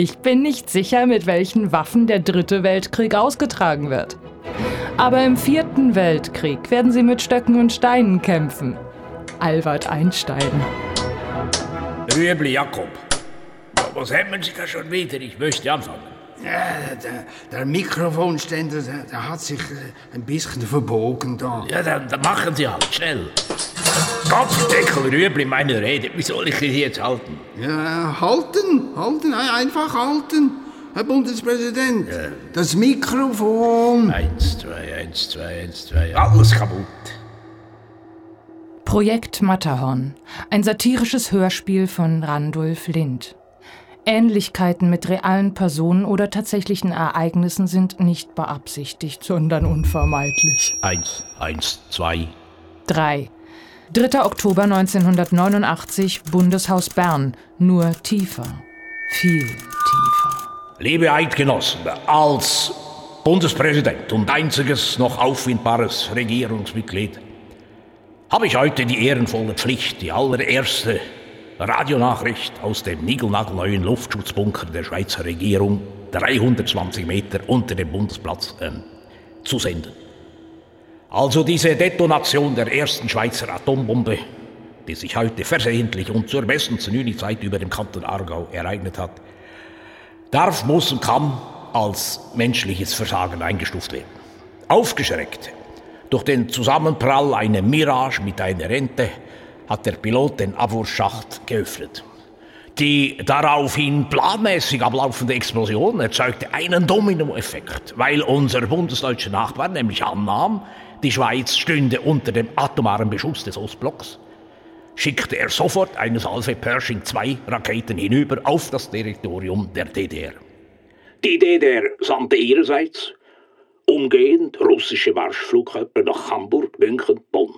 Ich bin nicht sicher, mit welchen Waffen der dritte Weltkrieg ausgetragen wird. Aber im vierten Weltkrieg werden sie mit Stöcken und Steinen kämpfen. Albert Einstein. Rüebli Jakob. Was hätten Sie da schon wieder? Ich möchte anfangen. Ja, der, der Mikrofonständer, der, der, hat sich äh, ein bisschen verbogen da. Ja, dann, dann machen Sie halt, schnell. Kopfdeckel, Rüebli, meine Rede. Wie soll ich Sie jetzt halten? Ja, halten, halten, einfach halten. Herr Bundespräsident, ja. das Mikrofon. Eins, zwei, eins, zwei, eins, zwei. Alles kaputt. Projekt Matterhorn. Ein satirisches Hörspiel von Randolph Lind. Ähnlichkeiten mit realen Personen oder tatsächlichen Ereignissen sind nicht beabsichtigt, sondern unvermeidlich. Eins, eins, zwei. Drei. 3. Oktober 1989, Bundeshaus Bern. Nur tiefer. Viel tiefer. Liebe Eidgenossen, als Bundespräsident und einziges noch auffindbares Regierungsmitglied habe ich heute die ehrenvolle Pflicht, die allererste Radionachricht aus dem niegelnagelneuen Luftschutzbunker der Schweizer Regierung, 320 Meter unter dem Bundesplatz, äh, zu senden. Also diese Detonation der ersten Schweizer Atombombe, die sich heute versehentlich und zur besten Zeit über dem Kanton Aargau ereignet hat, darf, muss und kann als menschliches Versagen eingestuft werden. Aufgeschreckt durch den Zusammenprall einer Mirage mit einer Rente hat der Pilot den Abwurfschacht geöffnet. Die daraufhin planmäßig ablaufende Explosion erzeugte einen Dominoeffekt, weil unser bundesdeutscher Nachbar nämlich annahm, die Schweiz stünde unter dem atomaren Beschuss des Ostblocks, schickte er sofort eine Salve Pershing 2 Raketen hinüber auf das Territorium der DDR. Die DDR sandte ihrerseits umgehend russische Marschflugkörper nach Hamburg, München, Bonn.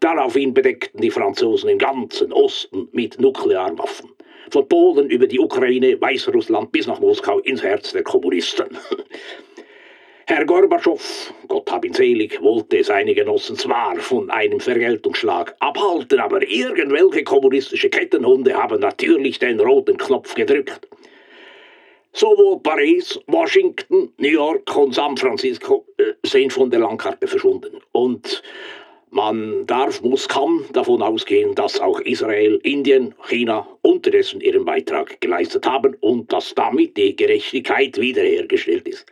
Daraufhin bedeckten die Franzosen im ganzen Osten mit Nuklearwaffen. Von Polen über die Ukraine, Weißrussland bis nach Moskau ins Herz der Kommunisten. Herr Gorbatschow, Gott hab ihn selig, wollte seine Genossen zwar von einem Vergeltungsschlag abhalten, aber irgendwelche kommunistische Kettenhunde haben natürlich den roten Knopf gedrückt. Sowohl Paris, Washington, New York und San Francisco äh, sind von der Landkarte verschwunden. Und man darf, muss, kann davon ausgehen, dass auch Israel, Indien, China unterdessen ihren Beitrag geleistet haben und dass damit die Gerechtigkeit wiederhergestellt ist.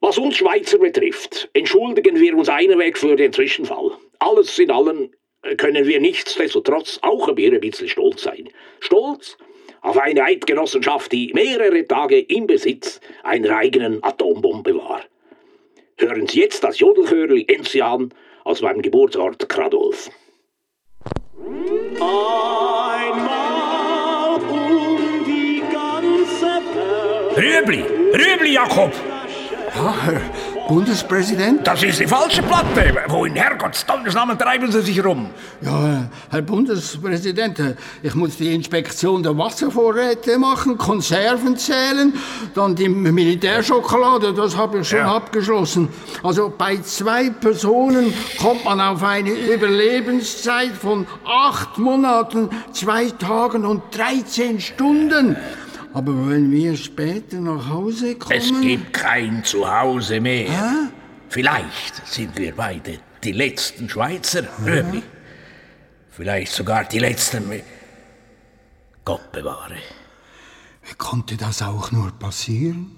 Was uns Schweizer betrifft, entschuldigen wir uns einweg für den Zwischenfall. Alles in allem können wir nichtsdestotrotz auch ein bisschen stolz sein. Stolz auf eine Eidgenossenschaft, die mehrere Tage im Besitz einer eigenen Atombombe war. Hören Sie jetzt das Jodelchörli Enzian aus meinem Geburtsort Kradolf. Einmal um die ganze Welt. Rübli, Rübli, Jakob! Bundespräsident? Das ist die falsche Platte. Wo in Herrgotts Namen treiben Sie sich rum? Ja, Herr Bundespräsident, ich muss die Inspektion der Wasservorräte machen, Konserven zählen, dann die Militärschokolade, das habe ich schon ja. abgeschlossen. Also bei zwei Personen kommt man auf eine Überlebenszeit von acht Monaten, zwei Tagen und 13 Stunden. Aber wenn wir später nach Hause kommen... Es gibt kein Zuhause mehr. Hä? Vielleicht sind wir beide die letzten Schweizer. Vielleicht sogar die letzten... Gott bewahre. Wie konnte das auch nur passieren?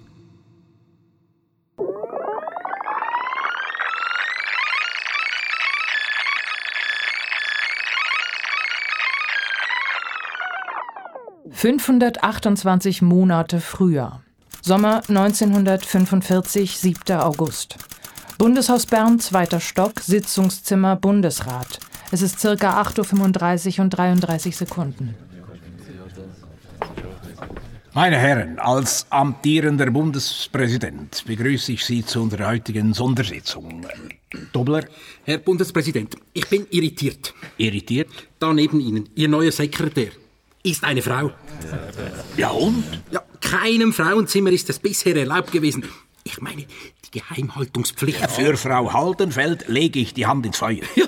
528 Monate früher. Sommer 1945, 7. August. Bundeshaus Bern, zweiter Stock, Sitzungszimmer Bundesrat. Es ist circa 8.35 Uhr und 33 Sekunden. Meine Herren, als amtierender Bundespräsident begrüße ich Sie zu unserer heutigen Sondersitzung. Dobler? Herr Bundespräsident, ich bin irritiert. Irritiert? Da neben Ihnen, Ihr neuer Sekretär ist eine Frau. Ja und? Ja, keinem Frauenzimmer ist es bisher erlaubt gewesen. Ich meine, die Geheimhaltungspflicht. Für Frau Haldenfeld lege ich die Hand ins Feuer. Ja,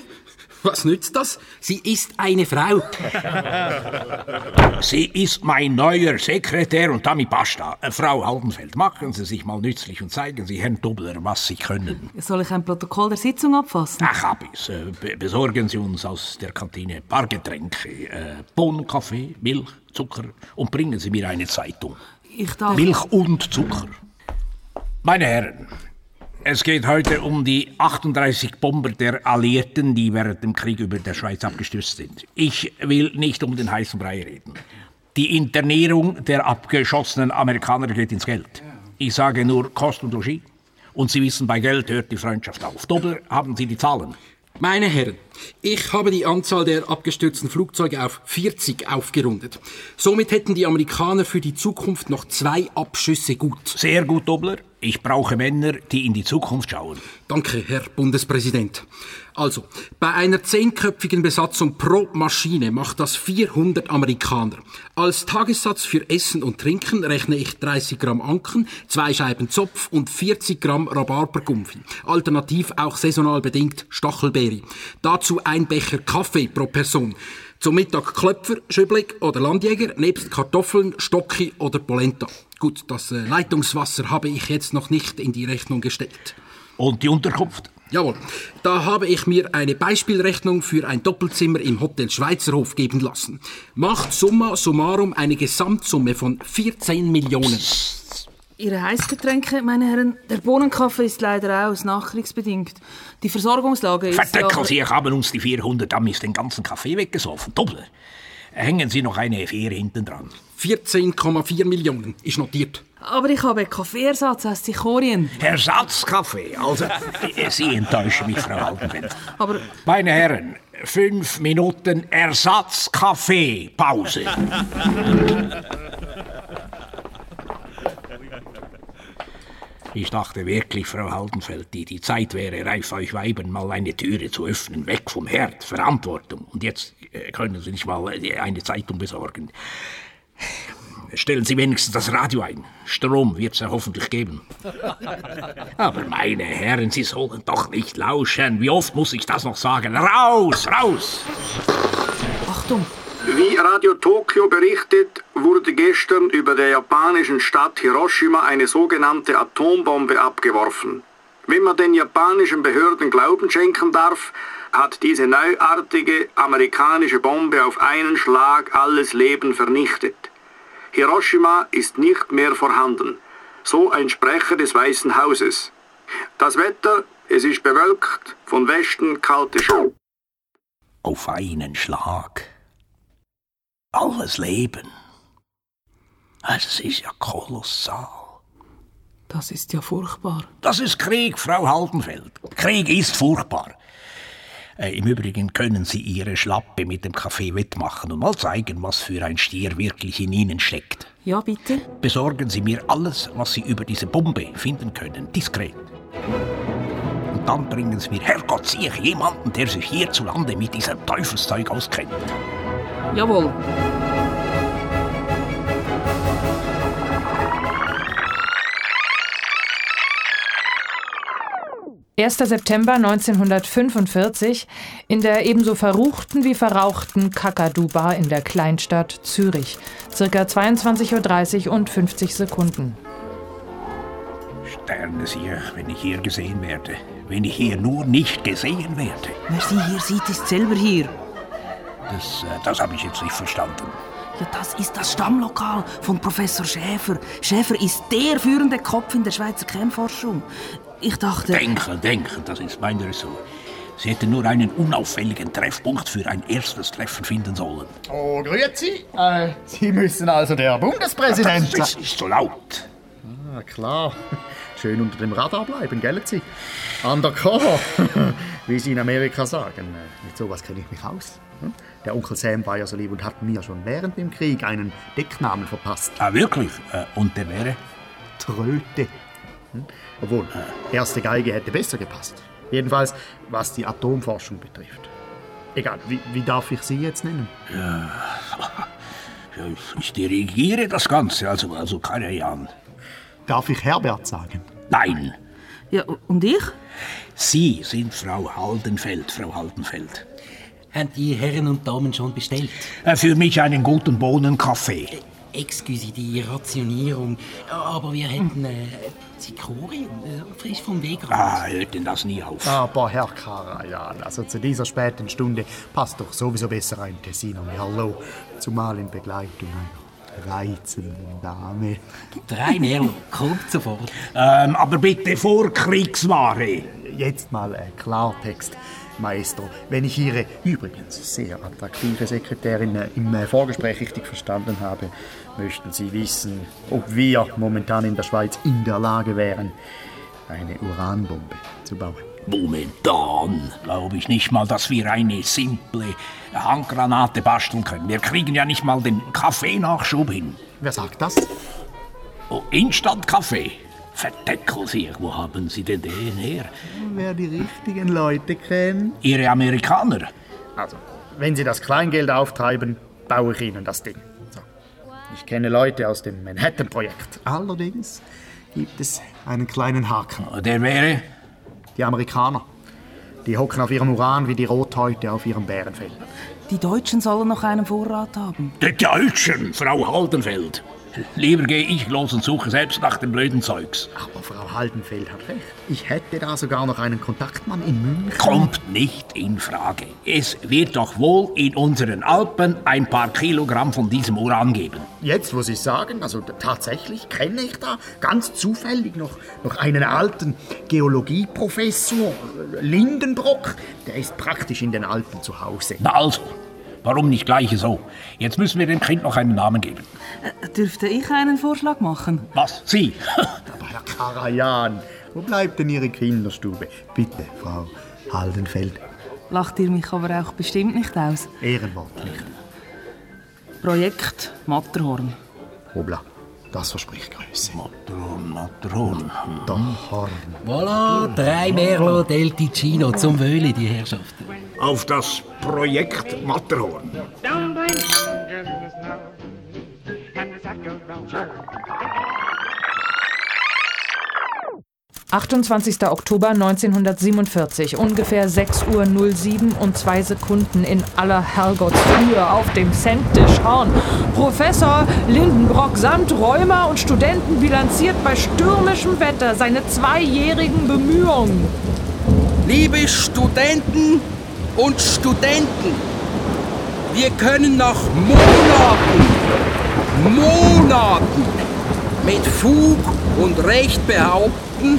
Was nützt das? Sie ist eine Frau. Sie ist mein neuer Sekretär und damit basta. Äh, Frau Haldenfeld, machen Sie sich mal nützlich und zeigen Sie Herrn Dobler, was Sie können. Soll ich ein Protokoll der Sitzung abfassen? Ach, hab ich's. Äh, be- Besorgen Sie uns aus der Kantine ein paar Getränke. Äh, Bohnen, Kaffee, Milch, Zucker und bringen Sie mir eine Zeitung. Ich darf... Milch und Zucker. Meine Herren, es geht heute um die 38 Bomber der Alliierten, die während dem Krieg über der Schweiz abgestürzt sind. Ich will nicht um den heißen Brei reden. Die Internierung der abgeschossenen Amerikaner geht ins Geld. Ich sage nur Kost und Logis. Und Sie wissen, bei Geld hört die Freundschaft auf. Dobler, haben Sie die Zahlen? Meine Herren, ich habe die Anzahl der abgestürzten Flugzeuge auf 40 aufgerundet. Somit hätten die Amerikaner für die Zukunft noch zwei Abschüsse gut. Sehr gut, Dobler. Ich brauche Männer, die in die Zukunft schauen. Danke, Herr Bundespräsident. Also, bei einer zehnköpfigen Besatzung pro Maschine macht das 400 Amerikaner. Als Tagessatz für Essen und Trinken rechne ich 30 Gramm Anken, zwei Scheiben Zopf und 40 Gramm Rhabarbergumpfi. Alternativ auch saisonal bedingt Stachelbeere. Dazu ein Becher Kaffee pro Person. Zum Mittag Klöpfer, Schüblig oder Landjäger, nebst Kartoffeln, Stocki oder Polenta. Gut, das äh, Leitungswasser habe ich jetzt noch nicht in die Rechnung gestellt. Und die Unterkunft? Jawohl, da habe ich mir eine Beispielrechnung für ein Doppelzimmer im Hotel Schweizerhof geben lassen. Macht summa summarum eine Gesamtsumme von 14 Millionen. Ihre Heißgetränke, meine Herren. Der Bohnenkaffee ist leider aus, nachkriegsbedingt. Die Versorgungslage ist... Verdeckel Sie, haben uns die 400 Amis den ganzen Kaffee weggesoffen. Doppler. Hängen Sie noch eine Vier hinten dran. 14,4 Millionen ist notiert. Aber ich habe Kaffeeersatz aus Sichorien. Ersatzkaffee. Also, Sie enttäuschen mich, Frau Altenfeld. Aber Meine Herren, fünf Minuten Ersatzkaffee. Ich dachte wirklich, Frau Haldenfeld, die, die Zeit wäre reif, euch Weibern mal eine Türe zu öffnen, weg vom Herd, Verantwortung. Und jetzt äh, können Sie nicht mal äh, eine Zeitung besorgen. Stellen Sie wenigstens das Radio ein. Strom wird es ja hoffentlich geben. Aber meine Herren, Sie sollen doch nicht lauschen. Wie oft muss ich das noch sagen? Raus, raus! Achtung, Wie Radio Tokio berichtet, wurde gestern über der japanischen Stadt Hiroshima eine sogenannte Atombombe abgeworfen. Wenn man den japanischen Behörden Glauben schenken darf, hat diese neuartige amerikanische Bombe auf einen Schlag alles Leben vernichtet. Hiroshima ist nicht mehr vorhanden. So ein Sprecher des Weißen Hauses. Das Wetter, es ist bewölkt, von Westen kalte Schau. Auf einen Schlag. Alles Leben. Es ist ja kolossal. das ist ja furchtbar. Das ist Krieg, Frau Haldenfeld. Krieg ist furchtbar. Äh, Im Übrigen können Sie Ihre Schlappe mit dem Kaffee wettmachen und mal zeigen, was für ein Stier wirklich in Ihnen steckt. Ja, bitte? Besorgen Sie mir alles, was Sie über diese Bombe finden können, diskret. Und dann bringen Sie mir, Herrgott, ich jemanden, der sich hierzulande mit diesem Teufelszeug auskennt. Jawohl. Erster September 1945 in der ebenso verruchten wie verrauchten Kakadu-Bar in der Kleinstadt Zürich. Circa 22.30 Uhr und 50 Sekunden. Sterne Sie, wenn ich hier gesehen werde. Wenn ich hier nur nicht gesehen werde. Wer Sie hier sieht, ist selber hier. Das, äh, das habe ich jetzt nicht verstanden. Ja, das ist das Stammlokal von Professor Schäfer. Schäfer ist der führende Kopf in der Schweizer Kernforschung. Ich dachte... Denken, denken, das ist mein Ressort. Sie hätten nur einen unauffälligen Treffpunkt für ein erstes Treffen finden sollen. Oh, grüezi. Äh, Sie müssen also der Bundespräsident Das sein. ist so laut. Ah, klar. Schön unter dem Radar bleiben, gell Sie? Undercover, wie Sie in Amerika sagen. Äh, Mit sowas kenne ich mich aus. Hm? Der Onkel Sam war ja so lieb und hat mir schon während dem Krieg einen Decknamen verpasst. Ah, wirklich? Äh, Und der wäre? Tröte. Hm? Obwohl, erste Geige hätte besser gepasst. Jedenfalls, was die Atomforschung betrifft. Egal, wie, wie darf ich Sie jetzt nennen? Ja, ich dirigiere das Ganze, also, also keine Ahnung. Darf ich Herbert sagen? Nein, Ja, und ich? Sie sind Frau Haldenfeld, Frau Haldenfeld. Haben die Herren und Damen schon bestellt? Äh, Für mich einen guten Bohnenkaffee. Excuse die Rationierung, aber wir hätten äh, Zikorium, äh, frisch vom Weg Ah, hört denn das nie auf? Aber Herr Karajan, also zu dieser späten Stunde passt doch sowieso besser ein Tessiner wie Hallo, zumal in Begleitung einer reizenden Dame. Drei Merlo, kommt sofort. Ähm, aber bitte Vorkriegsware. Jetzt mal äh, Klartext, Maestro. Wenn ich Ihre übrigens sehr attraktive Sekretärin äh, im äh, Vorgespräch richtig verstanden habe, möchten Sie wissen, ob wir momentan in der Schweiz in der Lage wären, eine Uranbombe zu bauen. Momentan glaube ich nicht mal, dass wir eine simple Handgranate basteln können. Wir kriegen ja nicht mal den Kaffeenachschub hin. Wer sagt das? Oh, Instant-Kaffee. Verdeckel Sie, wo haben Sie denn den her? Wer die richtigen Leute kennt. Ihre Amerikaner? Also, wenn Sie das Kleingeld auftreiben, baue ich Ihnen das Ding. So. Ich kenne Leute aus dem Manhattan-Projekt. Allerdings gibt es einen kleinen Haken. Der wäre? Die Amerikaner. Die hocken auf ihrem Uran wie die Rothäute auf ihrem Bärenfell. Die Deutschen sollen noch einen Vorrat haben. Die Deutschen, Frau Haldenfeld. Lieber gehe ich los und suche selbst nach dem blöden Zeugs. Aber Frau Haldenfeld hat recht. Ich hätte da sogar noch einen Kontaktmann in München. Kommt nicht in Frage. Es wird doch wohl in unseren Alpen ein paar Kilogramm von diesem Uran geben. Jetzt, wo Sie sagen, also tatsächlich kenne ich da ganz zufällig noch, noch einen alten Geologieprofessor, äh, Lindenbrock. Der ist praktisch in den Alpen zu Hause. Na also, warum nicht gleich so? Jetzt müssen wir dem Kind noch einen Namen geben. Äh, dürfte ich einen Vorschlag machen? Was? Sie? Aber Herr Karajan, wo bleibt denn Ihre Kinderstube? Bitte, Frau Haldenfeld. Lacht ihr mich aber auch bestimmt nicht aus. Ehrenwort nicht. Projekt Matterhorn. Hobla, das verspricht Größe. Matron, Matron. Doch, Horn. Voilà, drei Merlo del Ticino zum Wöhle, die Herrschaften. Auf das Projekt Matterhorn. Don't blame strangers in the snow. And the sack of Belcher. 28. Oktober 1947, ungefähr 6.07 Uhr und zwei Sekunden in aller Herrgottsfrühe auf dem Centtisch Horn. Professor Lindenbrock samt Rheuma und Studenten bilanziert bei stürmischem Wetter seine zweijährigen Bemühungen. Liebe Studenten und Studenten, wir können nach Monaten, Monaten mit Fug und Recht behaupten,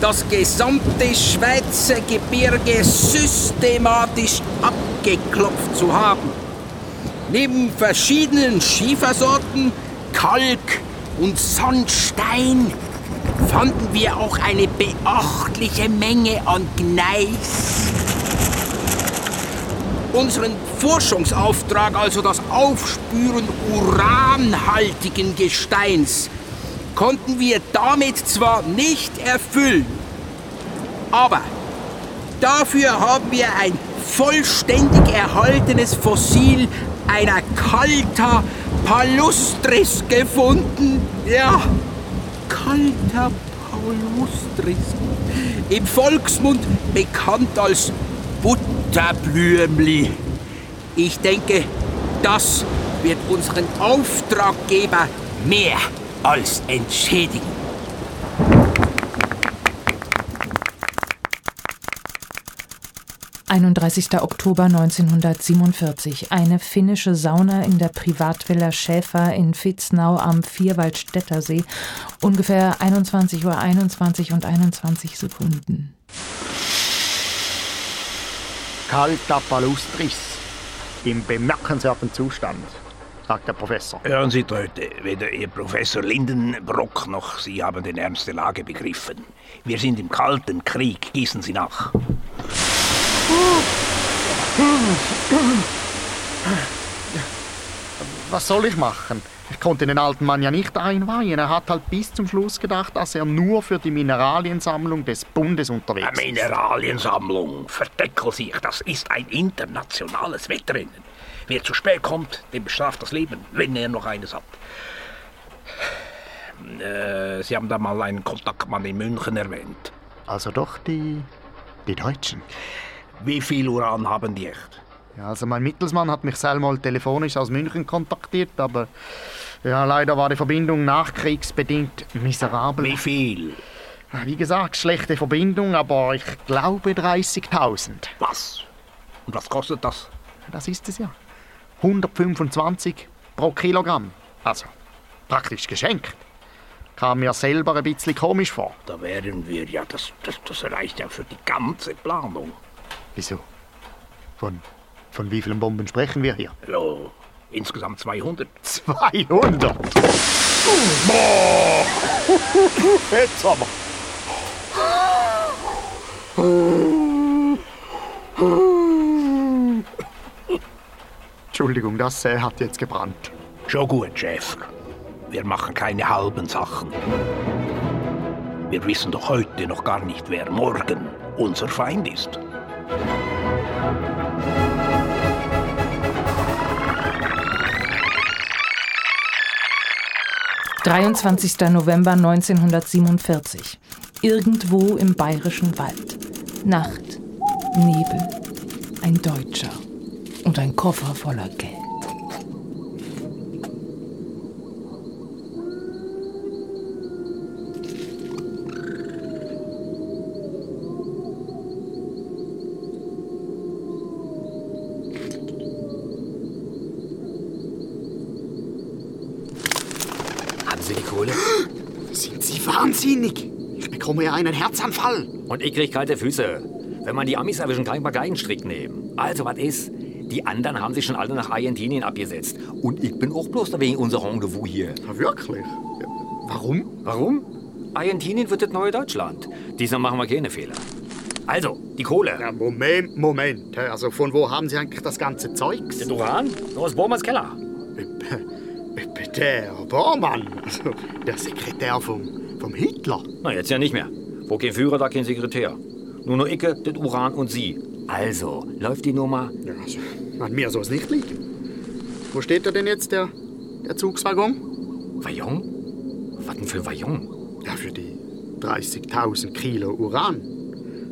das gesamte Schweizer Gebirge systematisch abgeklopft zu haben. Neben verschiedenen Schiefersorten, Kalk und Sandstein fanden wir auch eine beachtliche Menge an Gneis. Unseren Forschungsauftrag, also das Aufspüren uranhaltigen Gesteins, konnten wir damit zwar nicht erfüllen, aber dafür haben wir ein vollständig erhaltenes Fossil einer Calta palustris gefunden. Ja, Calta palustris. Im Volksmund bekannt als Butterblümli. Ich denke, das wird unseren Auftraggeber mehr als entschädigen. – 31. Oktober 1947. Eine finnische Sauna in der Privatvilla Schäfer in Vitznau am Vierwaldstätter See. Ungefähr 21 Uhr 21 und 21 Sekunden. Calta palustris. Im bemerkenswerten Zustand, sagt der Professor. Hören Sie, Leute, weder Ihr Professor Lindenbrock noch Sie haben den Ernst der Lage begriffen. Wir sind im Kalten Krieg, gießen Sie nach. Was soll ich machen? Ich konnte den alten Mann ja nicht einweihen. Er hat halt bis zum Schluss gedacht, dass er nur für die Mineraliensammlung des Bundes unterwegs Eine ist. Mineraliensammlung, verdeckel sich, das ist ein internationales Wettrennen. Wer zu spät kommt, dem bestraft das Leben, wenn er noch eines hat. Äh, Sie haben da mal einen Kontaktmann in München erwähnt. Also doch die, die Deutschen. Wie viel Uran haben die echt? Ja, also mein Mittelsmann hat mich selber telefonisch aus München kontaktiert, aber ja, leider war die Verbindung nachkriegsbedingt miserabel. Wie viel? Wie gesagt, schlechte Verbindung, aber ich glaube 30.000. Was? Und was kostet das? Das ist es ja. 125 pro Kilogramm. Also, praktisch geschenkt. Kam mir selber ein bisschen komisch vor. Da wären wir ja, das, das, das reicht ja für die ganze Planung. Wieso? Von, von wie vielen Bomben sprechen wir hier? Ja, insgesamt 200. 200! Jetzt aber! Entschuldigung, das äh, hat jetzt gebrannt. Schon gut, Chef. Wir machen keine halben Sachen. Wir wissen doch heute noch gar nicht, wer morgen unser Feind ist. 23. November 1947. Irgendwo im bayerischen Wald. Nacht, Nebel, ein Deutscher und ein Koffer voller Geld. Haben Sie die Kohle? Sind Sie wahnsinnig? Ich bekomme ja einen Herzanfall. Und ich krieg kalte Füße. Wenn man die Amis erwischen, kann ich mal keinen Strick nehmen. Also, was ist? Die anderen haben sich schon alle nach Argentinien abgesetzt. Und ich bin auch bloß wegen unser Rendezvous hier. Ja, wirklich? Warum? Warum? Argentinien wird das neue Deutschland. Diesmal machen wir keine Fehler. Also, die Kohle. Ja, Moment, Moment. Also von wo haben Sie eigentlich das ganze Zeugs? Den Uran? Aus Bormanns Keller. Der Bormann, also der Sekretär vom, vom Hitler. Na, jetzt ja nicht mehr. Wo kein Führer, da kein Sekretär. Nur noch Icke, das Uran und Sie. Also, läuft die Nummer? Ja, also, an mir soll es nicht liegen. Wo steht er denn jetzt, der, der Zugswaggon? Waggon? Was denn für ein Waggon? Ja, für die 30.000 Kilo Uran.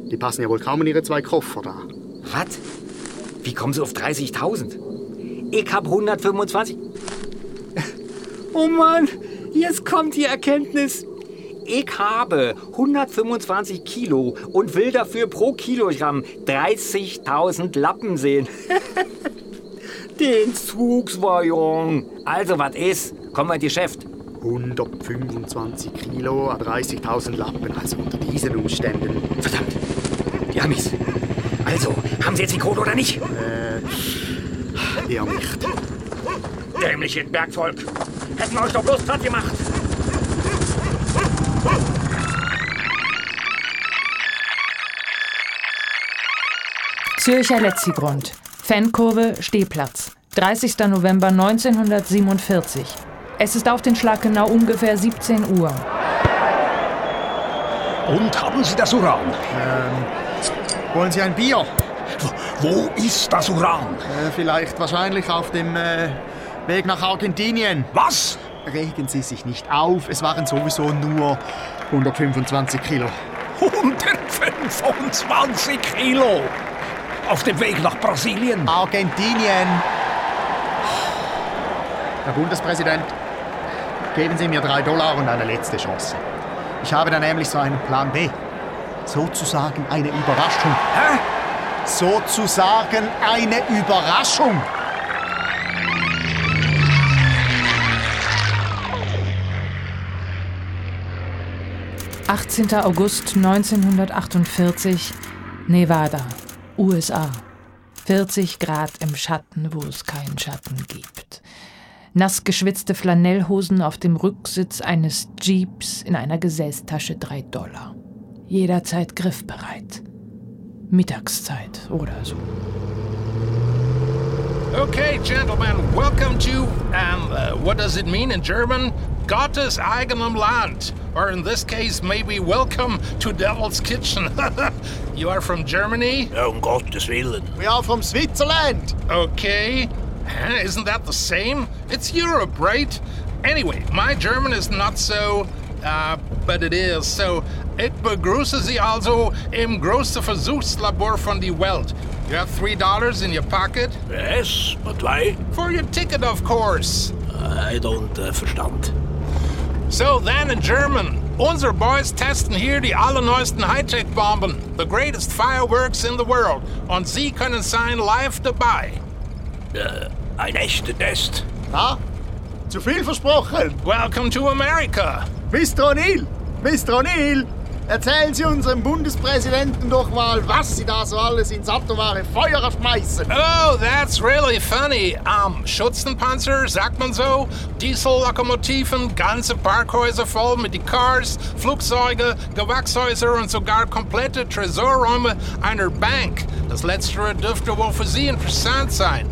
Die passen ja wohl kaum in Ihre zwei Koffer da. Was? Wie kommen Sie auf 30.000? Ich hab 125. Oh Mann, jetzt kommt die Erkenntnis. Ich habe 125 Kilo und will dafür pro Kilogramm 30.000 Lappen sehen. Den Zugswaggon. Also, was ist? Kommen wir in die Geschäft. 125 Kilo, 30.000 Lappen, also unter diesen Umständen. Verdammt, die Amis. Also, haben Sie jetzt die Kohle oder nicht? Äh, eher nicht. Dämliche Bergvolk. Hätten wir euch doch bloß platt gemacht. Zürcher Letzigrund. Fankurve Stehplatz. 30. November 1947. Es ist auf den Schlag genau ungefähr 17 Uhr. Und haben Sie das Uran? Wollen Sie ein Bier? Wo, wo ist das Uran? Äh, vielleicht wahrscheinlich auf dem äh, Weg nach Argentinien. Was? Regen Sie sich nicht auf, es waren sowieso nur 125 Kilo. 125 Kilo. Auf dem Weg nach Brasilien. Argentinien! Herr Bundespräsident, geben Sie mir drei Dollar und eine letzte Chance. Ich habe da nämlich so einen Plan B. Sozusagen eine Überraschung. Hä? Sozusagen eine Überraschung. – 18. August 1948, Nevada, USA. 40 Grad im Schatten, wo es keinen Schatten gibt. Nass geschwitzte Flanellhosen auf dem Rücksitz eines Jeeps in einer Gesäßtasche 3 Dollar. Jederzeit griffbereit. Mittagszeit oder so. Okay, gentlemen, welcome to, um, uh, what does it mean in German? Gottes eigenem Land. Or in this case, maybe welcome to Devil's Kitchen. you are from Germany? Um Gottes Willen. We are from Switzerland. Okay. Huh, Isn't that the same? It's Europe, right? Anyway, my German is not so Uh, but it is. So, ich begrüße Sie also im größten Versuchslabor von die Welt. You have three dollars in your pocket? Yes, but why? For your ticket, of course. I don't uh, verstand. So then in German, unsere boys testen hier die allerneuesten Hightech-Bomben, the greatest fireworks in the world, und Sie können sein live dabei. Uh, ein echter Test. Na, zu viel versprochen. Welcome to America. Mr. O'Neill, Mr. O'Neill, erzählen Sie unserem Bundespräsidenten doch mal, was Sie da so alles ins atomare Feuer schmeißen. Oh, that's really funny. Um, Schützenpanzer, sagt man so, Diesellokomotiven, ganze Parkhäuser voll mit die Cars, Flugzeuge, Gewächshäuser und sogar komplette Tresorräume einer Bank. Das letztere dürfte wohl für Sie interessant sein.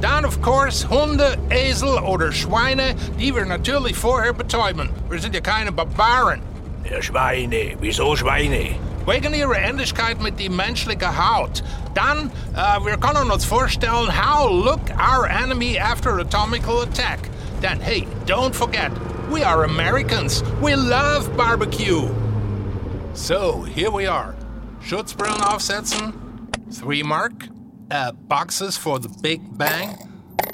Dann, of course, Hunde, Esel oder Schweine, die wir natürlich vorher betäuben. Wir sind ja keine Barbaren. Ja, Schweine. Wieso Schweine? Wegen ihrer Ähnlichkeit mit die menschliche Haut. Dann, äh, wir können uns vorstellen, how look our enemy after atomical attack. Then, hey, don't forget, we are Americans. We love barbecue. So, here we are. Schutzbrillen aufsetzen. Three mark. Uh, boxes for the Big Bang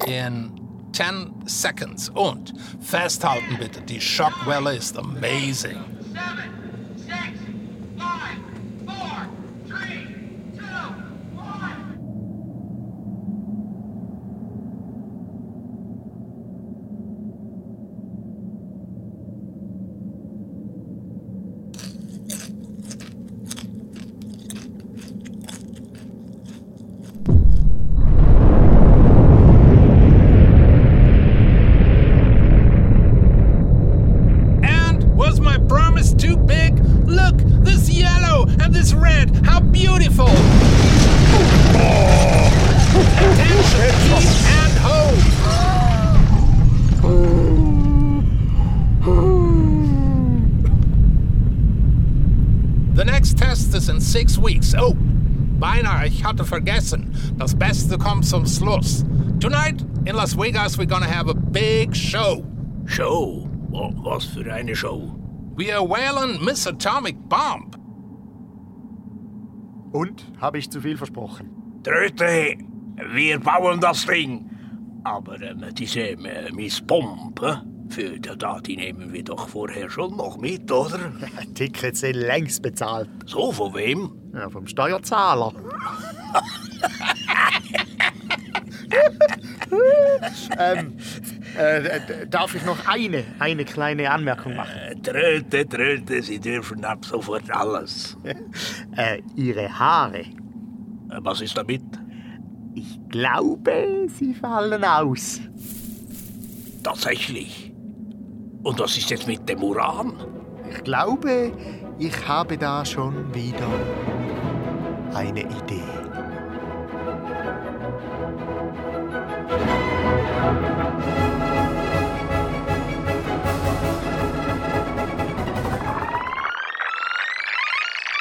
in 10 seconds. Und festhalten bitte, die Schockwelle ist amazing. Damn! Weeks. Oh, beinahe, ich hatte vergessen. Das Beste kommt zum Schluss. Tonight in Las Vegas, we're gonna have a big show. Show? Wa- Was für eine Show? We are whaling Miss Atomic Bomb. Und, habe ich zu viel versprochen? Tröte, wir bauen das Ding. Aber ähm, diese äh, Miss Bomb, äh, für die, da, die nehmen wir doch vorher schon noch mit, oder? Tickets sind längst bezahlt. So, von wem? Ja, vom Steuerzahler. ähm, äh, d- darf ich noch eine, eine kleine Anmerkung machen? Äh, Tröte, Tröte, Sie dürfen ab sofort alles. Äh, Ihre Haare. Äh, Was ist damit? Ich glaube, sie fallen aus. Tatsächlich. Und was ist jetzt mit dem Uran? Ich glaube, ich habe da schon wieder eine Idee.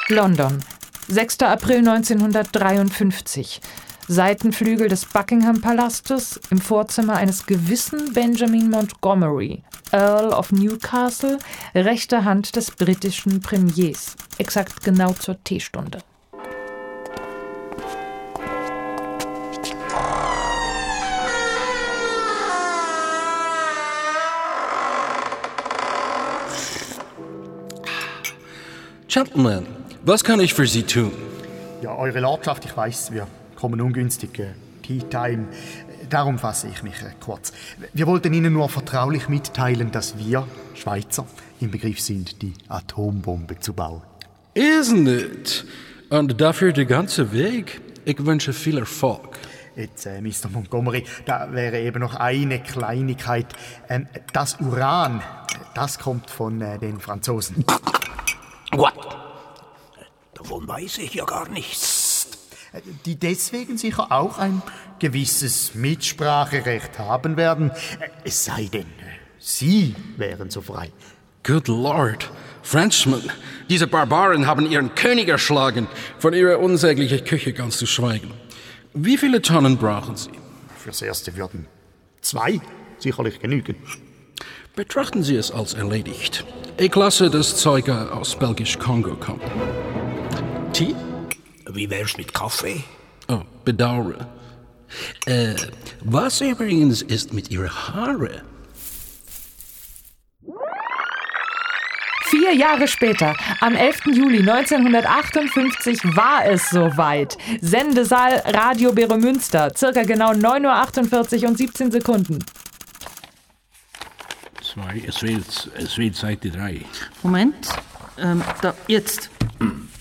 London, 6. April 1953. Seitenflügel des Buckingham-Palastes im Vorzimmer eines gewissen Benjamin Montgomery, Earl of Newcastle, rechte Hand des britischen Premiers, exakt genau zur Teestunde. Gentlemen, was kann ich für Sie tun? Ja, eure Lordschaft, ich weiß, wir kommen ungünstig. Äh, Tea Time. Darum fasse ich mich kurz. Wir wollten Ihnen nur vertraulich mitteilen, dass wir, Schweizer, im Begriff sind, die Atombombe zu bauen. Isn't it? Und dafür der ganze Weg? Ich wünsche viel Erfolg. Jetzt, äh, Mr. Montgomery, da wäre eben noch eine Kleinigkeit. Ähm, das Uran, das kommt von äh, den Franzosen. What? Davon weiß ich ja gar nichts. Die deswegen sicher auch ein gewisses Mitspracherecht haben werden. Es sei denn, Sie wären so frei. Good Lord. Frenchmen, diese Barbaren haben ihren König erschlagen, von ihrer unsäglichen Küche ganz zu schweigen. Wie viele Tonnen brauchen Sie? Fürs Erste würden zwei sicherlich genügen. Betrachten Sie es als erledigt. Ich lasse das Zeug aus Belgisch-Kongo kommen. Tee? Wie wär's mit Kaffee? Oh, bedauere. Äh, was übrigens ist mit Ihren Haare? Vier Jahre später, am 11. Juli 1958, war es soweit. Sendesaal Radio Beremünster, circa genau 9.48 Uhr und 17 Sekunden. Zwei, es fehlt, es fehlt Seite 3. Moment. Ähm, da, jetzt.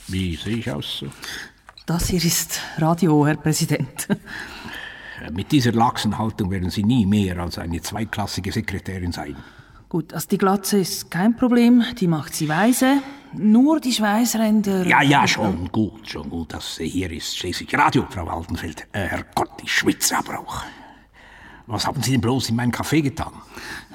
Wie sehe ich aus? Das hier ist Radio, Herr Präsident. Mit dieser laxen Haltung werden Sie nie mehr als eine zweitklassige Sekretärin sein. Gut, also die Glatze ist kein Problem, die macht sie weise. Nur die Schweißränder. Ja, ja, schon gut, schon gut. Das hier ist schließlich Radio, Frau Waldenfeld. Äh, Herrgott, ich schwitze aber auch. Was haben Sie denn bloß in meinen Kaffee getan?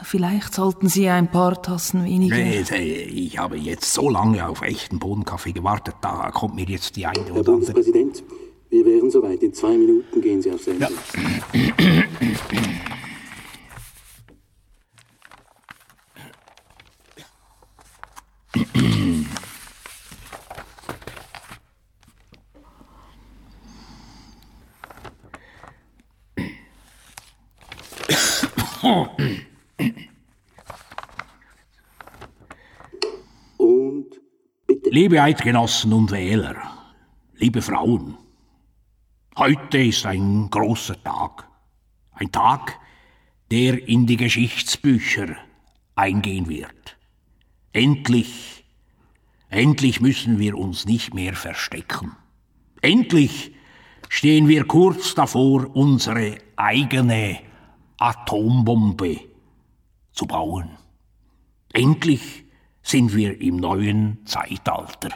Vielleicht sollten Sie ein paar Tassen weniger. Nee, nee, ich habe jetzt so lange auf echten Bodenkaffee gewartet, da kommt mir jetzt die eine oder andere. Bundespräsident, wir wären soweit. In zwei Minuten gehen Sie auf Sendung. Liebe Eidgenossen und Wähler, liebe Frauen, heute ist ein großer Tag. Ein Tag, der in die Geschichtsbücher eingehen wird. Endlich, endlich müssen wir uns nicht mehr verstecken. Endlich stehen wir kurz davor, unsere eigene Atombombe zu bauen. Endlich sind wir im neuen Zeitalter.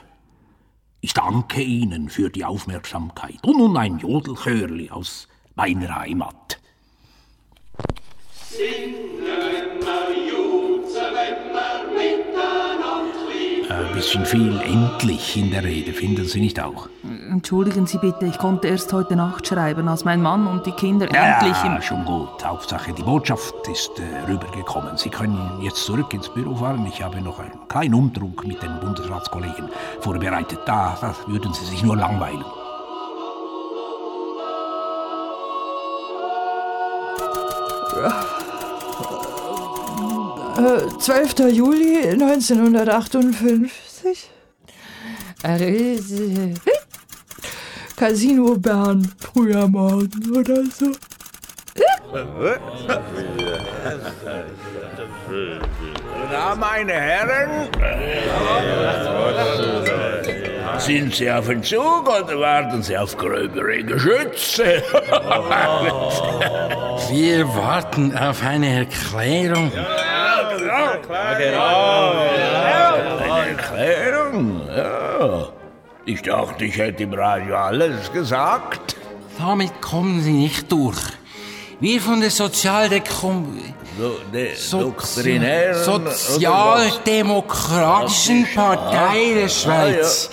Ich danke Ihnen für die Aufmerksamkeit. Und nun ein Jodelchörli aus meiner Heimat. Ein bisschen viel endlich in der Rede, finden Sie nicht auch? Entschuldigen Sie bitte, ich konnte erst heute Nacht schreiben, als mein Mann und die Kinder endlich im... Ja, schon gut. Hauptsache, die Botschaft ist äh, rübergekommen. Sie können jetzt zurück ins Büro fahren. Ich habe noch einen kleinen Umtrunk mit den Bundesratskollegen vorbereitet. Da, da würden Sie sich nur langweilen. Äh, 12. Juli 1958. Äh, Casino Bern, früher Morgen oder so. Na, meine Herren, sind Sie auf Entzug oder warten Sie auf gröbere Geschütze? Wir warten auf eine Erklärung. Eine Erklärung? Ja. Ich dachte, ich hätte im Radio alles gesagt. Damit kommen Sie nicht durch. Wir von der Sozialdekom So, de, Sozi Sozialdemokratischen Partei der Ah, Schweiz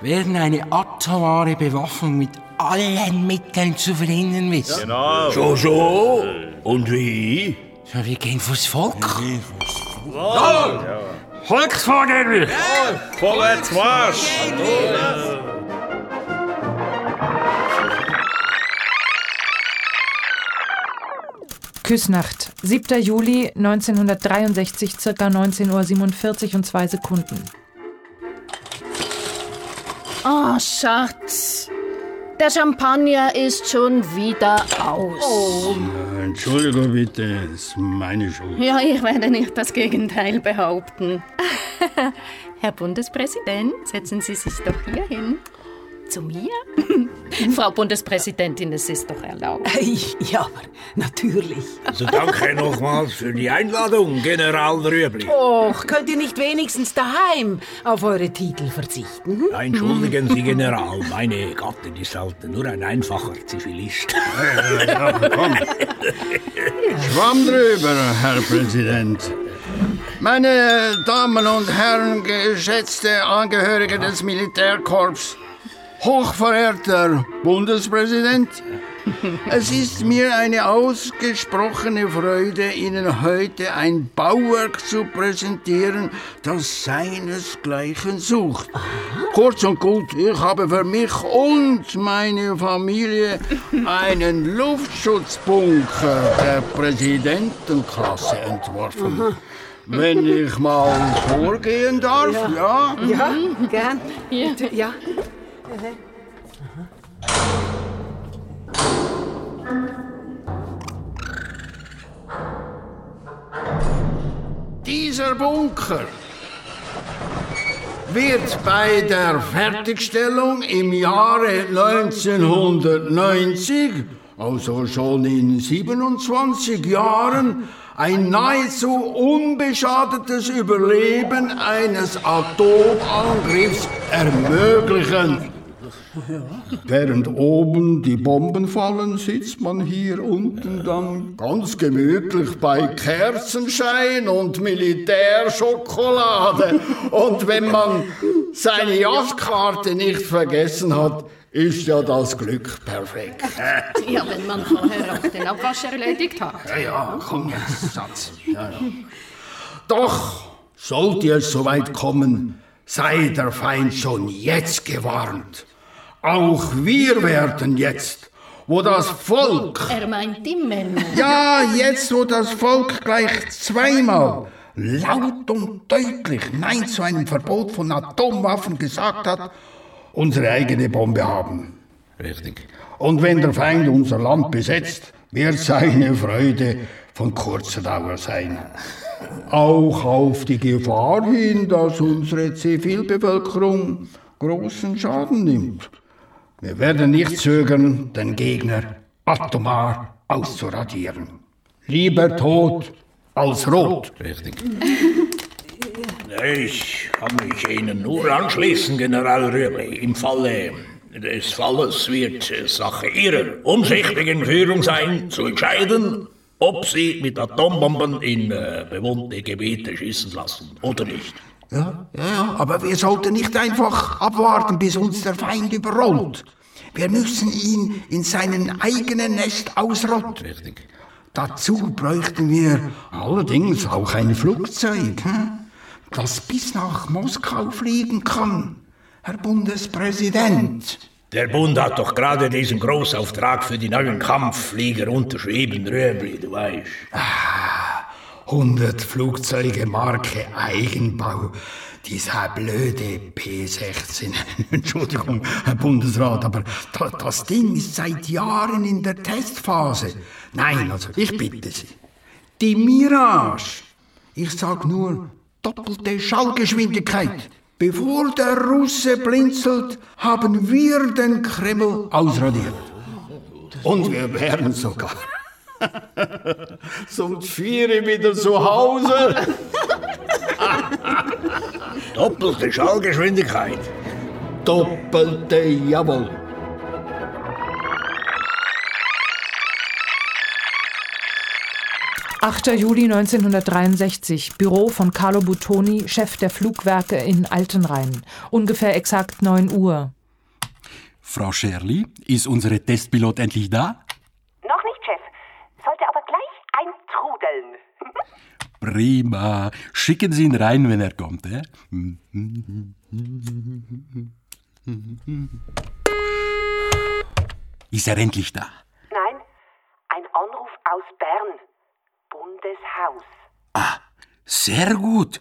werden eine atomare Bewaffnung mit allen Mitteln zu verhindern wissen. Genau. So, so. Und wie? Ja, wir gehen vors Volk. Volksvorgänge! Vorwärts Marsch! Küssnacht, 7. Juli 1963, circa 19.47 Uhr und 2 Sekunden. Oh, Schatz. Der Champagner ist schon wieder aus. Entschuldigung bitte, das ist meine Schuld. Ja, ich werde nicht das Gegenteil behaupten. Herr Bundespräsident, setzen Sie sich doch hier hin. Zu mir? Frau Bundespräsidentin, es ist doch erlaubt. Ja, aber natürlich. Also danke nochmals für die Einladung, General Rüebli. Och, könnt ihr nicht wenigstens daheim auf eure Titel verzichten? hm? Entschuldigen Sie, General, meine Gattin ist halt nur ein einfacher Zivilist. Schwamm drüber, Herr Präsident. Meine Damen und Herren, geschätzte Angehörige des Militärkorps, hochverehrter Bundespräsident, Es ist mir eine ausgesprochene Freude, Ihnen heute ein Bauwerk zu präsentieren, das seinesgleichen sucht. Kurz und gut, ich habe für mich und meine Familie einen Luftschutzbunker der Präsidentenklasse entworfen. Wenn ich mal vorgehen darf, ja? Ja, gern. Hier. Ja. Dieser Bunker wird bei der Fertigstellung im Jahre 1990, also schon in 27 Jahren, ein nahezu unbeschadetes Überleben eines Atomangriffs ermöglichen. Während oben die Bomben fallen, sitzt man hier unten dann ganz gemütlich bei Kerzenschein und Militärschokolade. Und wenn man seine Jastkarte nicht vergessen hat, ist ja das Glück perfekt. Ja, wenn man vorher auch den Abwasch erledigt hat. Ja, ja, komm jetzt, Satz. Ja, ja. Doch, sollte es soweit kommen, sei der Feind schon jetzt gewarnt. Auch wir werden jetzt, wo das Volk, Er meint immer. ja, jetzt, wo das Volk gleich zweimal laut und deutlich Nein zu einem Verbot von Atomwaffen gesagt hat, unsere eigene Bombe haben. Richtig. Und wenn der Feind unser Land besetzt, wird seine Freude von kurzer Dauer sein. Auch auf die Gefahr hin, dass unsere Zivilbevölkerung großen Schaden nimmt. Wir werden nicht zögern, den Gegner atomar auszuradieren. Lieber tot als rot. Richtig. Ich kann mich Ihnen nur anschließen, General Röhrli. Im Falle des Falles wird es Sache Ihrer umsichtigen Führung sein, zu entscheiden, ob Sie mit Atombomben in äh, bewohnte Gebiete schießen lassen oder nicht. Ja, ja, ja, aber wir sollten nicht einfach abwarten, bis uns der Feind überrollt. Wir müssen ihn in seinem eigenen Nest ausrotten. Richtig. Dazu bräuchten wir allerdings auch ein Flugzeug, das bis nach Moskau fliegen kann. Herr Bundespräsident. Der Bund hat doch gerade diesen Großauftrag für die neuen Kampfflieger unterschrieben, Röbli, du weißt. 100 Flugzeuge Marke Eigenbau. Dieser blöde P16. Entschuldigung, Herr Bundesrat, aber da, das Ding ist seit Jahren in der Testphase. Nein, also ich bitte Sie. Die Mirage. Ich sag nur doppelte Schallgeschwindigkeit. Bevor der Russe blinzelt, haben wir den Kreml ausradiert. Und wir wären sogar zum Viere wieder zu Hause. Doppelte Schallgeschwindigkeit. Doppelte, jawohl. »8. Juli 1963, Büro von Carlo Buttoni, Chef der Flugwerke in Altenrhein. Ungefähr exakt 9 Uhr. Frau Scherli, ist unsere Testpilot endlich da? Noch nicht, Chef. Sollte aber eintrudeln. Prima. Schicken Sie ihn rein, wenn er kommt. Eh? Ist er endlich da? Nein, ein Anruf aus Bern. Bundeshaus. Sehr gut.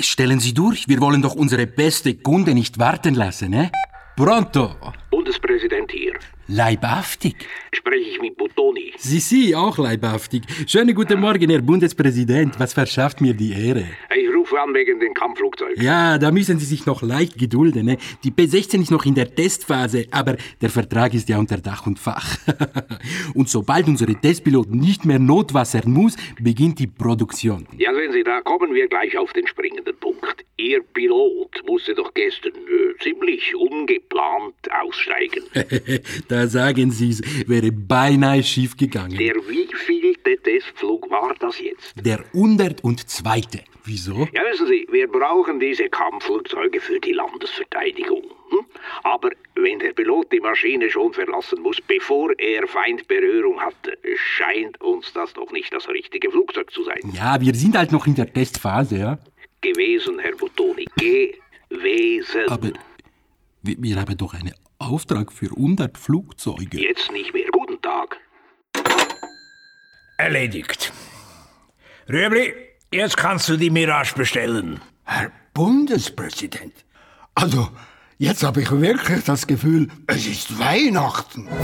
Stellen Sie durch. Wir wollen doch unsere beste Kunde nicht warten lassen, eh? Pronto. Bundespräsident hier. Leibhaftig. Spreche ich mit Buttoni? Sie, Sie, auch leibhaftig. Schönen guten Morgen, Herr Bundespräsident. Was verschafft mir die Ehre? Ich an wegen den Kampfflugzeugen. Ja, da müssen Sie sich noch leicht gedulden. Ne? Die P16 ist noch in der Testphase, aber der Vertrag ist ja unter Dach und Fach. und sobald unsere Testpiloten nicht mehr notwassern muss, beginnt die Produktion. Ja, sehen Sie, da kommen wir gleich auf den springenden Punkt. Ihr Pilot musste doch gestern äh, ziemlich ungeplant aussteigen. da sagen Sie's, wäre beinahe schief gegangen. Der wievielte Testflug war das jetzt? Der 102. Wieso? Ja, wissen Sie, wir brauchen diese Kampfflugzeuge für die Landesverteidigung. Hm? Aber wenn der Pilot die Maschine schon verlassen muss, bevor er Feindberührung hatte, scheint uns das doch nicht das richtige Flugzeug zu sein. Ja, wir sind halt noch in der Testphase, ja. Gewesen, Herr Bottoni, gewesen. Aber wir, wir haben doch einen Auftrag für 100 Flugzeuge. Jetzt nicht mehr. Guten Tag. Erledigt. Röbli, jetzt kannst du die Mirage bestellen. Herr Bundespräsident, also jetzt habe ich wirklich das Gefühl, es ist Weihnachten. –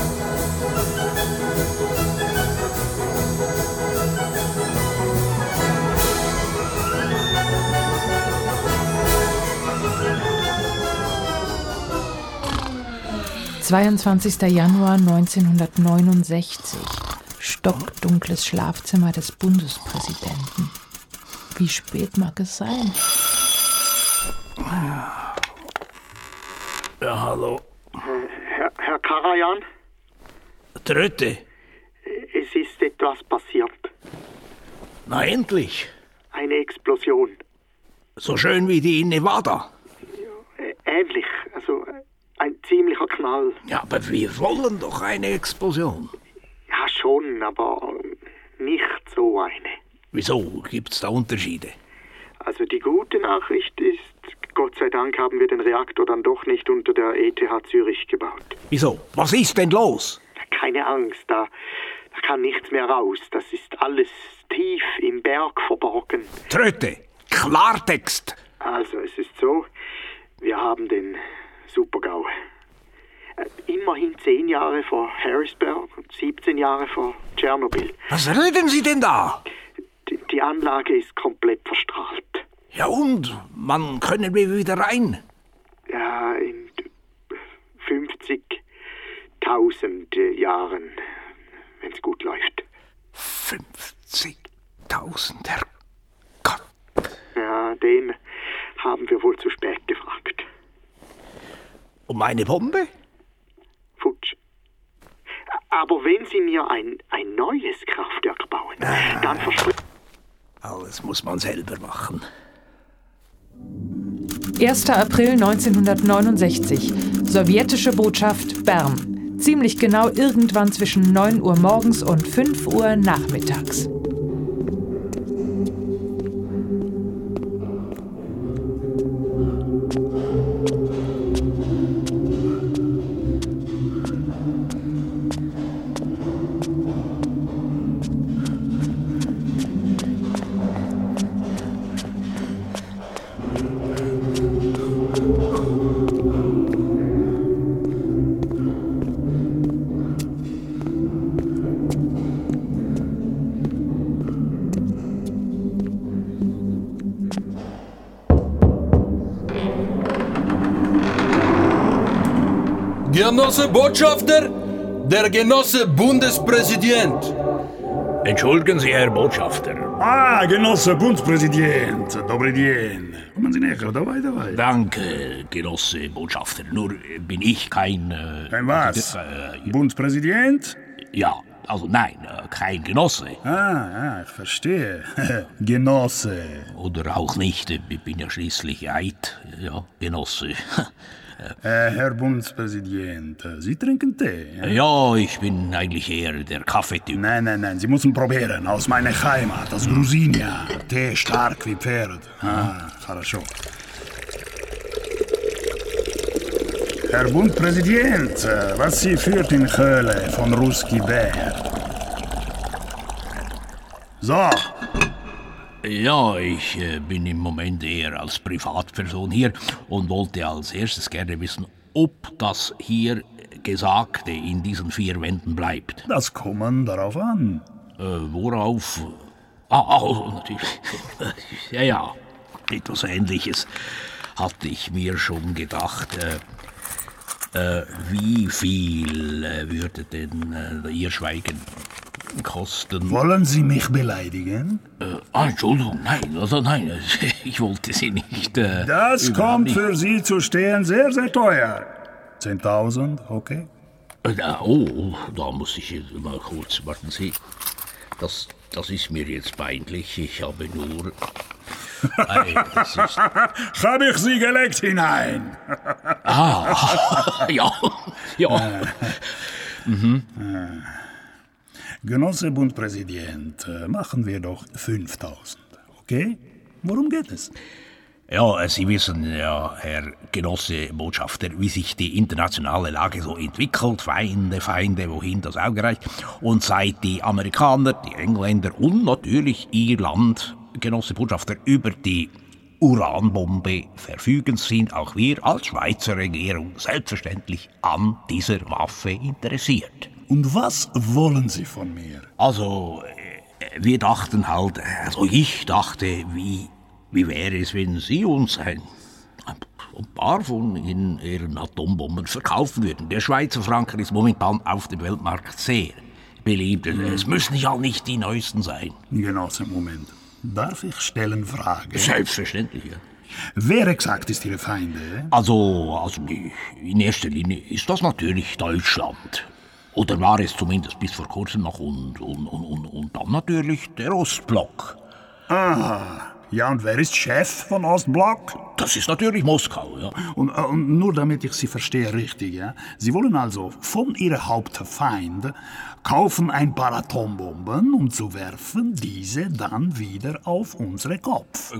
22. Januar 1969. Stockdunkles Schlafzimmer des Bundespräsidenten. Wie spät mag es sein? Ja, hallo. Herr, Herr Karajan, Tröte. es ist etwas passiert. Na endlich. Eine Explosion. So schön wie die in Nevada. Ä- Ähnlich, also äh, ein ziemlicher Knall. Ja, aber wir wollen doch eine Explosion. Ja, schon, aber äh, nicht so eine. Wieso? Gibt's da Unterschiede? Also die gute Nachricht ist, Gott sei Dank haben wir den Reaktor dann doch nicht unter der ETH Zürich gebaut. Wieso? Was ist denn los? Keine Angst, da, da kann nichts mehr raus. Das ist alles tief im Berg verborgen. Tröte. Klartext. Also, es ist so, wir haben den Supergau. Äh, Immerhin zehn Jahre vor Harrisburg und 17 Jahre vor Tschernobyl. Was reden Sie denn da? Die, Anlage ist komplett verstrahlt. Ja und? Wann können wir wieder rein? Ja, in 50.000 Jahren, wenn es gut läuft. 50.000, Herr. Ja, den haben wir wohl zu spät gefragt. Und meine Bombe? Futsch. Aber wenn Sie mir ein, ein neues Kraftwerk bauen, dann verspreche Alles muss man selber machen. 1. April 1969. Sowjetische Botschaft Bern. Ziemlich genau irgendwann zwischen 9 Uhr morgens und 5 Uhr nachmittags. Botschafter, der Genosse Bundespräsident. Entschuldigen Sie, Herr Botschafter. Ah, Genosse Bundespräsident. Dobry dzień. Kommen Sie näher, dabei, dabei. Danke, Genosse Botschafter. Nur äh, bin ich kein... Äh, Kein was? Äh, Bundespräsident? ja, also nein, äh, kein Genosse. Ah, ja, ich verstehe. Genosse. Oder auch nicht, äh, ich bin ja schließlich Eid, ja, Genosse. Äh, Herr Bundespräsident, äh, Sie trinken Tee? Ja, ich bin eigentlich eher der Kaffeetyp. Nein, nein, nein, Sie müssen probieren. Aus meiner Heimat, aus Grusinia. Tee stark wie Pferd. Ah, хорошо. Herr Bundespräsident, äh, was Sie führt in Höhle von Ruski Bär? So, ja, ich äh, bin im Moment eher als Privatperson hier und wollte als erstes gerne wissen, ob das hier Gesagte in diesen vier Wänden bleibt. das kommt darauf an. Äh, worauf? Ah, ah, natürlich. ja, ja, etwas Ähnliches hatte ich mir schon gedacht. Äh, äh, wie viel äh, würde denn äh, Ihr Schweigen kosten? Wollen Sie mich beleidigen? Äh, ah, Entschuldigung, nein, also nein, ich wollte Sie nicht. Äh, Das kommt nicht. für Sie zu stehen sehr, sehr teuer. 10.000, okay? Äh, da- oh, da muss ich jetzt mal kurz, warten Sie. Das Das ist mir jetzt peinlich. Ich habe nur. Ei, das ist. Ich Sie gelegt hinein? Ah, ja, ja. Mhm. Genosse Bundpräsident, äh, machen wir doch 5000, okay? Worum geht es? Ja, Sie wissen ja, Herr Genosse Botschafter, wie sich die internationale Lage so entwickelt. Feinde, Feinde, wohin das Auge reicht. Und seit die Amerikaner, die Engländer und natürlich Ihr Land, Genosse Botschafter, über die Uranbombe verfügen, sind auch wir als Schweizer Regierung selbstverständlich an dieser Waffe interessiert. Und was wollen Sie von mir? Also, äh, wir dachten halt, also ich dachte, wie, wie wäre es, wenn Sie uns ein, ein paar von Ihren, Ihren Atombomben verkaufen würden? Der Schweizer Franken ist momentan auf dem Weltmarkt sehr beliebt. Es müssen ja nicht die neuesten sein. Genosse, Moment. Darf ich stellen Frage? Selbstverständlich, ja. Wer exakt ist Ihre Feinde? Also, also in erster Linie ist das natürlich Deutschland. Oder war es zumindest bis vor kurzem noch und, und, und, und, dann natürlich der Ostblock. Ah, ja, und wer ist Chef von Ostblock? Das ist natürlich Moskau, ja. Und, äh, und nur damit ich Sie verstehe richtig, ja? Sie wollen also von Ihrem Hauptfeind kaufen ein paar Atombomben, um zu werfen diese dann wieder auf unsere Kopf.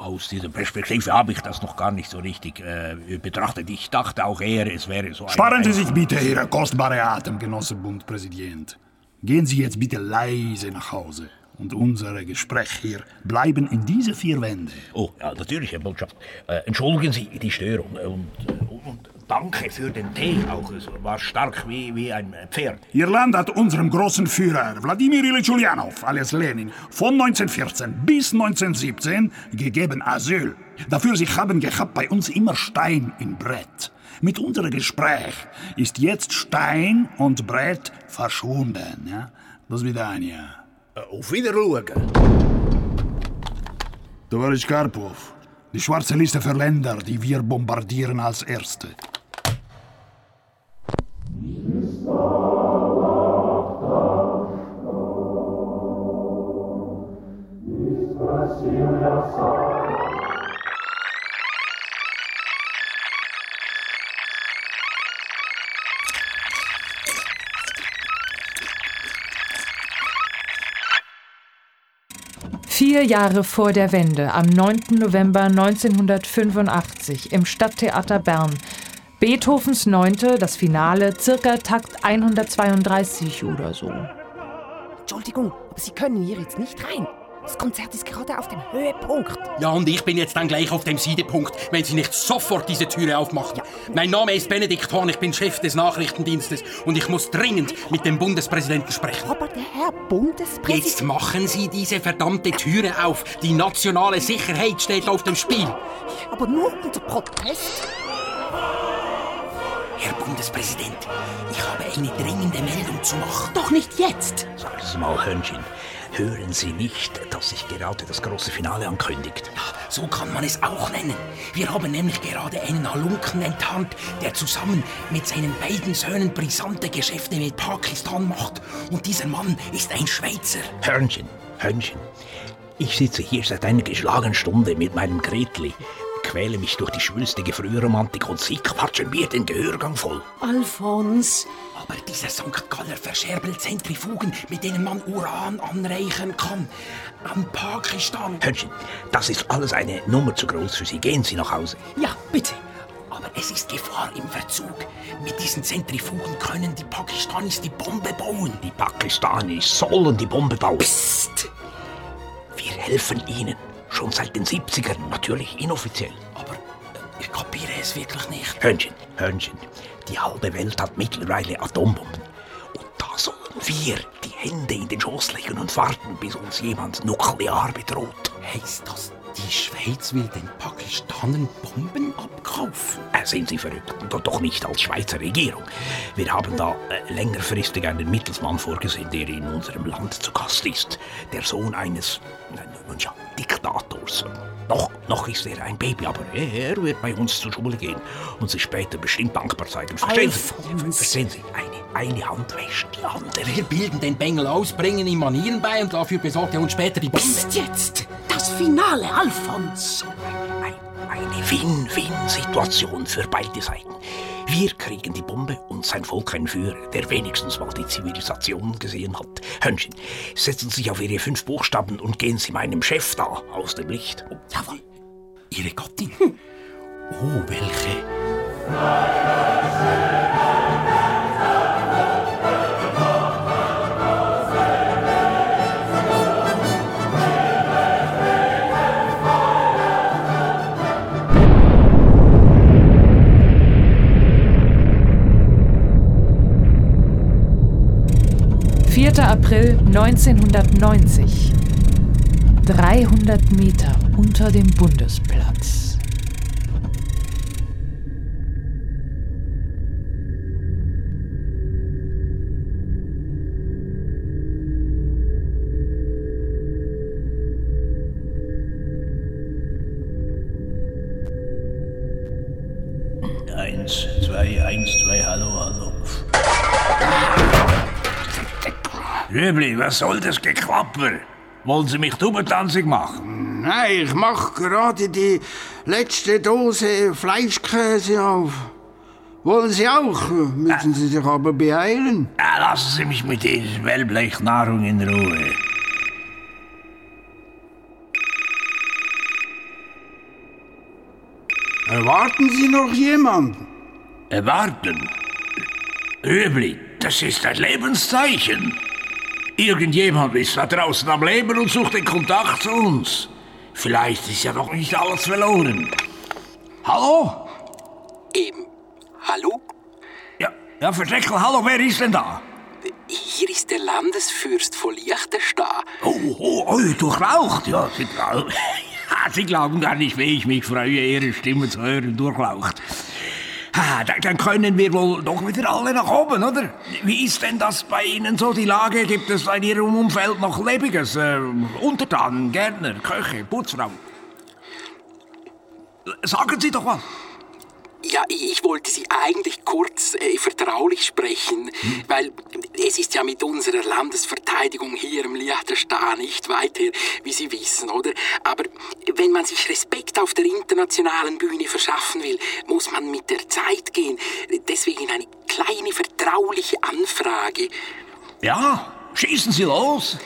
Aus dieser Perspektive habe ich das noch gar nicht so richtig äh, betrachtet. Ich dachte auch eher, es wäre so. Sparen Sie sich bitte Ihre kostbare Atem, Genosse Bundpräsident. Gehen Sie jetzt bitte leise nach Hause. Und unsere Gespräche hier bleiben in diese vier Wände. Oh, ja, natürlich, Herr Botschaft. Äh, entschuldigen Sie die Störung. äh, Und, und danke für den Tee auch. Es war stark wie, wie ein Pferd. Ihr Land hat unserem großen Führer Wladimir Ilyich Ulyanov, alias Lenin, von 1914 bis 1917 gegeben Asyl. Dafür sie haben gehabt bei uns immer Stein im Brett. Mit unserem Gespräch ist jetzt Stein und Brett verschwunden. Ja? Das wieder ein Jahr. Auf Wiedersehen. Towarisch Karpov, die schwarze Liste für Länder, die wir bombardieren als Erste. Vier Jahre vor der Wende, am 9. November 1985 im Stadttheater Bern. Beethovens Neunte, das Finale, circa Takt 132 oder so. Entschuldigung, aber Sie können hier jetzt nicht rein. Das Konzert ist gerade auf dem Höhepunkt. Ja, und ich bin jetzt dann gleich auf dem Siedepunkt, wenn Sie nicht sofort diese Türe aufmachen. Mein Name ist Benedikt Horn, ich bin Chef des Nachrichtendienstes und ich muss dringend mit dem Bundespräsidenten sprechen. Aber der Herr Bundespräsident... Jetzt machen Sie diese verdammte Türe auf. Die nationale Sicherheit steht auf dem Spiel. Aber nur unter Protest. Herr Bundespräsident, ich habe eine dringende Meldung zu machen. Doch nicht jetzt. Sagen Sie mal, Hörnchen, hören Sie nicht, dass sich gerade das große Finale ankündigt? Ja, so kann man es auch nennen. Wir haben nämlich gerade einen Halunken enttarnt, der zusammen mit seinen beiden Söhnen brisante Geschäfte mit Pakistan macht. Und dieser Mann ist ein Schweizer. Hörnchen, Hörnchen, ich sitze hier seit einer geschlagenen Stunde mit meinem Gretli, quäle mich durch die schwülstige Frühromantik und Sie quatschen mir den Gehörgang voll. Alphons. Aber diese St. Galler verscherbelt Zentrifugen, mit denen man Uran anreichern kann. An Pakistan. Hörnchen, das ist alles eine Nummer zu groß für Sie. Gehen Sie nach Hause. Ja, bitte. Aber es ist Gefahr im Verzug. Mit diesen Zentrifugen können die Pakistanis die Bombe bauen. Die Pakistanis sollen die Bombe bauen. Psst! Wir helfen ihnen. Schon seit den 70ern, natürlich inoffiziell. Aber äh, ich kapiere es wirklich nicht. Hörnchen, Hörnchen, die halbe Welt hat mittlerweile Atombomben. Und da sollen wir die Hände in den Schoß legen und warten, bis uns jemand nuklear bedroht. Heißt das, die Schweiz will den Pakistanern Bomben abkaufen? Äh, sind Sie verrückt? Doch, doch nicht als Schweizer Regierung. Wir haben da äh, längerfristig einen Mittelsmann vorgesehen, der in unserem Land zu Gast ist. Der Sohn eines, nun ja, Diktators. Noch, noch ist er ein Baby, aber er wird bei uns zur Schule gehen und sich später bestimmt dankbar zeigen. Verstehen Sie? Verstehen Sie? Eine, eine Hand wäscht die andere. Wir bilden den Bengel aus, bringen ihm Manieren bei und dafür besorgt er uns später die Bombe. Ist jetzt das Finale, Alfons. Eine Win-Win-Situation für beide Seiten. Wir kriegen die Bombe und sein Volk einen Führer, der wenigstens mal die Zivilisation gesehen hat. Hörnchen, setzen Sie sich auf Ihre fünf Buchstaben und gehen Sie meinem Chef da aus dem Licht. Jawohl. Ihre Gattin? Oh, welche? Vierter April 1990. 300 Meter unter dem Bundesplatz. Rübli, was soll das Geklapper? Wollen Sie mich dubentanzig machen? Nein, ich mach gerade die letzte Dose Fleischkäse auf. Wollen Sie auch? Müssen Sie sich aber beeilen. Ja, lassen Sie mich mit dieser Wellblechnarung in Ruhe. Erwarten Sie noch jemanden? Erwarten? Rübli, das ist ein Lebenszeichen. Irgendjemand ist da draußen am Leben und sucht den Kontakt zu uns. Vielleicht ist ja noch nicht alles verloren. Hallo? Ähm, hallo? Ja, ja, Verdeckel, hallo, wer ist denn da? Hier ist der Landesfürst von Liechtenstein. Oh, oh, oh, durchlaucht, ja. Sie, glauben- Ja, Sie glauben gar nicht, wie ich mich freue, Ihre Stimme zu hören, durchlaucht. Dann, dann können wir wohl doch wieder alle nach oben, oder? Wie ist denn das bei Ihnen so, die Lage? Gibt es in Ihrem Umfeld noch Lebiges? Äh, Untertanen, Gärtner, Köche, Putzfrau? Sagen Sie doch was. Ja, ich wollte Sie eigentlich kurz äh, vertraulich sprechen, weil es ist ja mit unserer Landesverteidigung hier im Liechtenstein nicht weit her, wie Sie wissen, oder? Aber wenn man sich Respekt auf der internationalen Bühne verschaffen will, muss man mit der Zeit gehen. Deswegen eine kleine vertrauliche Anfrage. Ja, schießen Sie los.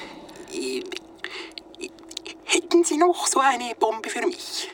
Hätten Sie noch so eine Bombe für mich?